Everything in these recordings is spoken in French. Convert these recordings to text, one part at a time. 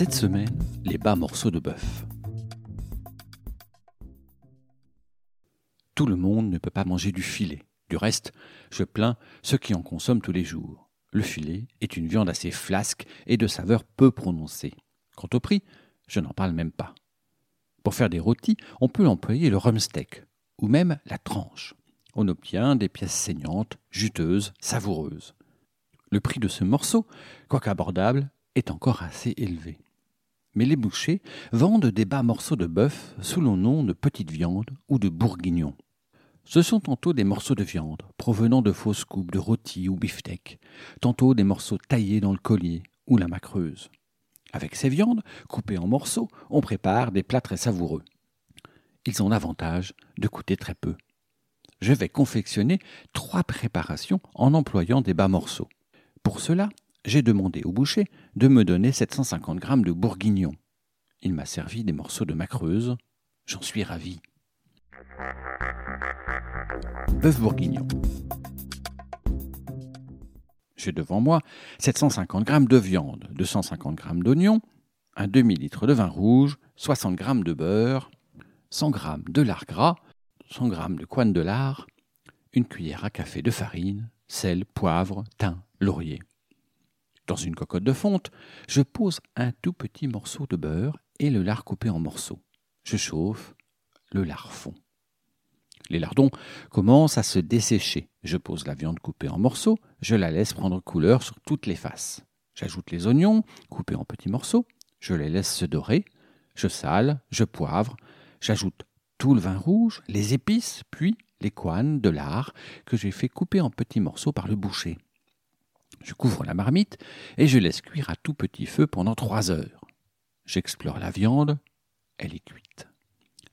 Cette semaine, les bas morceaux de bœuf. Tout le monde ne peut pas manger du filet. Du reste, je plains ceux qui en consomment tous les jours. Le filet est une viande assez flasque et de saveur peu prononcée. Quant au prix, je n'en parle même pas. Pour faire des rôtis, on peut employer le rumsteak, ou même la tranche. On obtient des pièces saignantes, juteuses, savoureuses. Le prix de ce morceau, quoique abordable, est encore assez élevé. Mais les bouchers vendent des bas morceaux de bœuf sous le nom de petite viande ou de bourguignon. Ce sont tantôt des morceaux de viande provenant de fausses coupes de rôti ou beefsteak, tantôt des morceaux taillés dans le collier ou la macreuse. Avec ces viandes, coupées en morceaux, on prépare des plats très savoureux. Ils ont l'avantage de coûter très peu. Je vais confectionner trois préparations en employant des bas morceaux. Pour cela, j'ai demandé au boucher de me donner 750 grammes de bourguignon. Il m'a servi des morceaux de macreuse. J'en suis ravi. Bœuf bourguignon. J'ai devant moi 750 g de viande, 250 g d'oignon, un demi-litre de vin rouge, 60 g de beurre, 100 g de lard gras, 100 g de coine de lard, une cuillère à café de farine, sel, poivre, thym, laurier. Dans une cocotte de fonte, je pose un tout petit morceau de beurre et le lard coupé en morceaux. Je chauffe, le lard fond. Les lardons commencent à se dessécher. Je pose la viande coupée en morceaux, je la laisse prendre couleur sur toutes les faces. J'ajoute les oignons, coupés en petits morceaux, je les laisse se dorer, je sale, je poivre, j'ajoute tout le vin rouge, les épices, puis les coines de lard que j'ai fait couper en petits morceaux par le boucher. Je couvre la marmite et je laisse cuire à tout petit feu pendant trois heures. J'explore la viande, elle est cuite.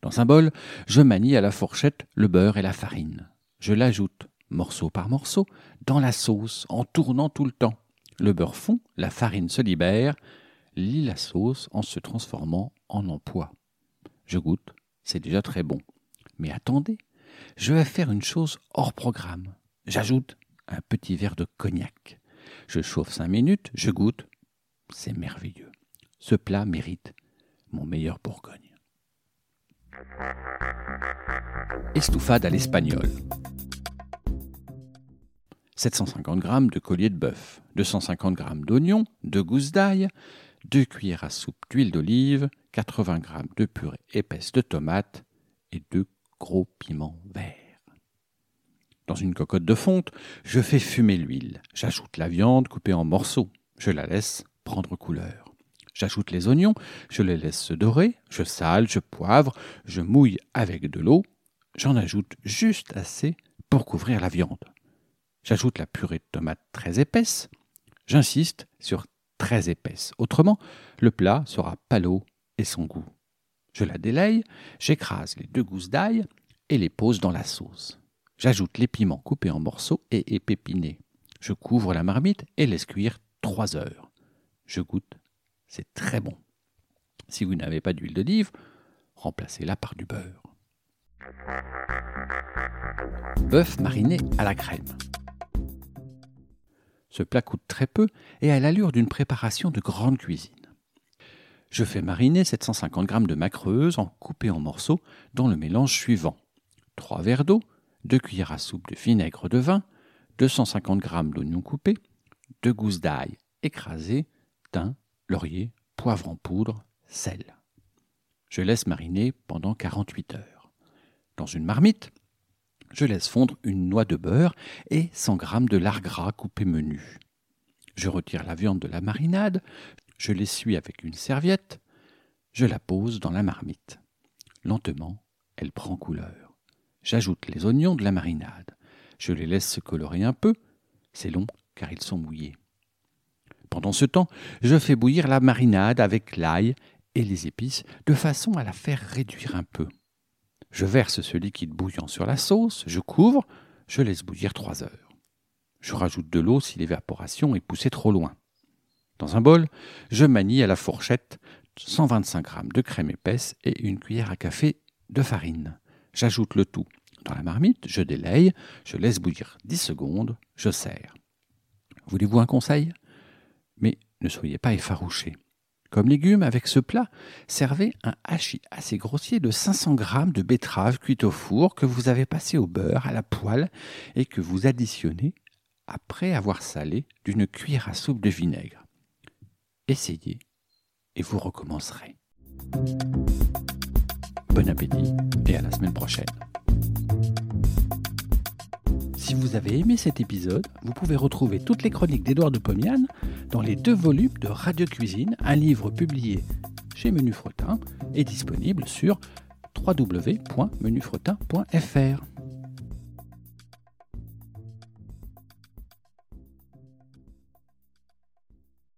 Dans un bol, je manie à la fourchette le beurre et la farine. Je l'ajoute, morceau par morceau, dans la sauce en tournant tout le temps. Le beurre fond, la farine se libère, lit la sauce en se transformant en empois. Je goûte, c'est déjà très bon. Mais attendez, je vais faire une chose hors programme. J'ajoute un petit verre de cognac. Je chauffe cinq minutes, je goûte. C'est merveilleux. Ce plat mérite mon meilleur Bourgogne. Estouffade à l'espagnol. 750 g de collier de bœuf, 250 g d'oignons, 2 gousses d'ail, 2 cuillères à soupe d'huile d'olive, 80 g de purée épaisse de tomates et 2 gros piments verts. Dans une cocotte de fonte, je fais fumer l'huile. J'ajoute la viande coupée en morceaux. Je la laisse prendre couleur. J'ajoute les oignons, je les laisse se dorer, je sale, je poivre, je mouille avec de l'eau, j'en ajoute juste assez pour couvrir la viande. J'ajoute la purée de tomates très épaisse, j'insiste sur très épaisse, autrement le plat sera palo et sans goût. Je la délaye, j'écrase les deux gousses d'ail et les pose dans la sauce. J'ajoute les piments coupés en morceaux et épépinés. Je couvre la marmite et laisse cuire trois heures. Je goûte c'est très bon. Si vous n'avez pas d'huile d'olive, remplacez-la par du beurre. Bœuf mariné à la crème. Ce plat coûte très peu et a l'allure d'une préparation de grande cuisine. Je fais mariner 750 g de macreuse en coupée en morceaux dans le mélange suivant 3 verres d'eau, 2 cuillères à soupe de vinaigre de vin, 250 g d'oignons coupés, 2 gousses d'ail écrasées, thym, laurier, poivre en poudre, sel. Je laisse mariner pendant 48 heures. Dans une marmite, je laisse fondre une noix de beurre et 100 g de lard gras coupé menu. Je retire la viande de la marinade, je l'essuie avec une serviette, je la pose dans la marmite. Lentement, elle prend couleur. J'ajoute les oignons de la marinade. Je les laisse se colorer un peu. C'est long car ils sont mouillés. Pendant ce temps, je fais bouillir la marinade avec l'ail et les épices de façon à la faire réduire un peu. Je verse ce liquide bouillant sur la sauce, je couvre, je laisse bouillir trois heures. Je rajoute de l'eau si l'évaporation est poussée trop loin. Dans un bol, je manie à la fourchette 125 g de crème épaisse et une cuillère à café de farine. J'ajoute le tout dans la marmite, je délaye, je laisse bouillir 10 secondes, je sers. Voulez-vous un conseil? Mais ne soyez pas effarouchés. Comme légume, avec ce plat, servez un hachis assez grossier de 500 g de betterave cuite au four que vous avez passé au beurre à la poêle et que vous additionnez après avoir salé d'une cuillère à soupe de vinaigre. Essayez et vous recommencerez. Bon appétit et à la semaine prochaine. Si vous avez aimé cet épisode, vous pouvez retrouver toutes les chroniques d'Édouard de Pomian dans les deux volumes de Radio Cuisine, un livre publié chez Menu Fretin et disponible sur www.menufretin.fr.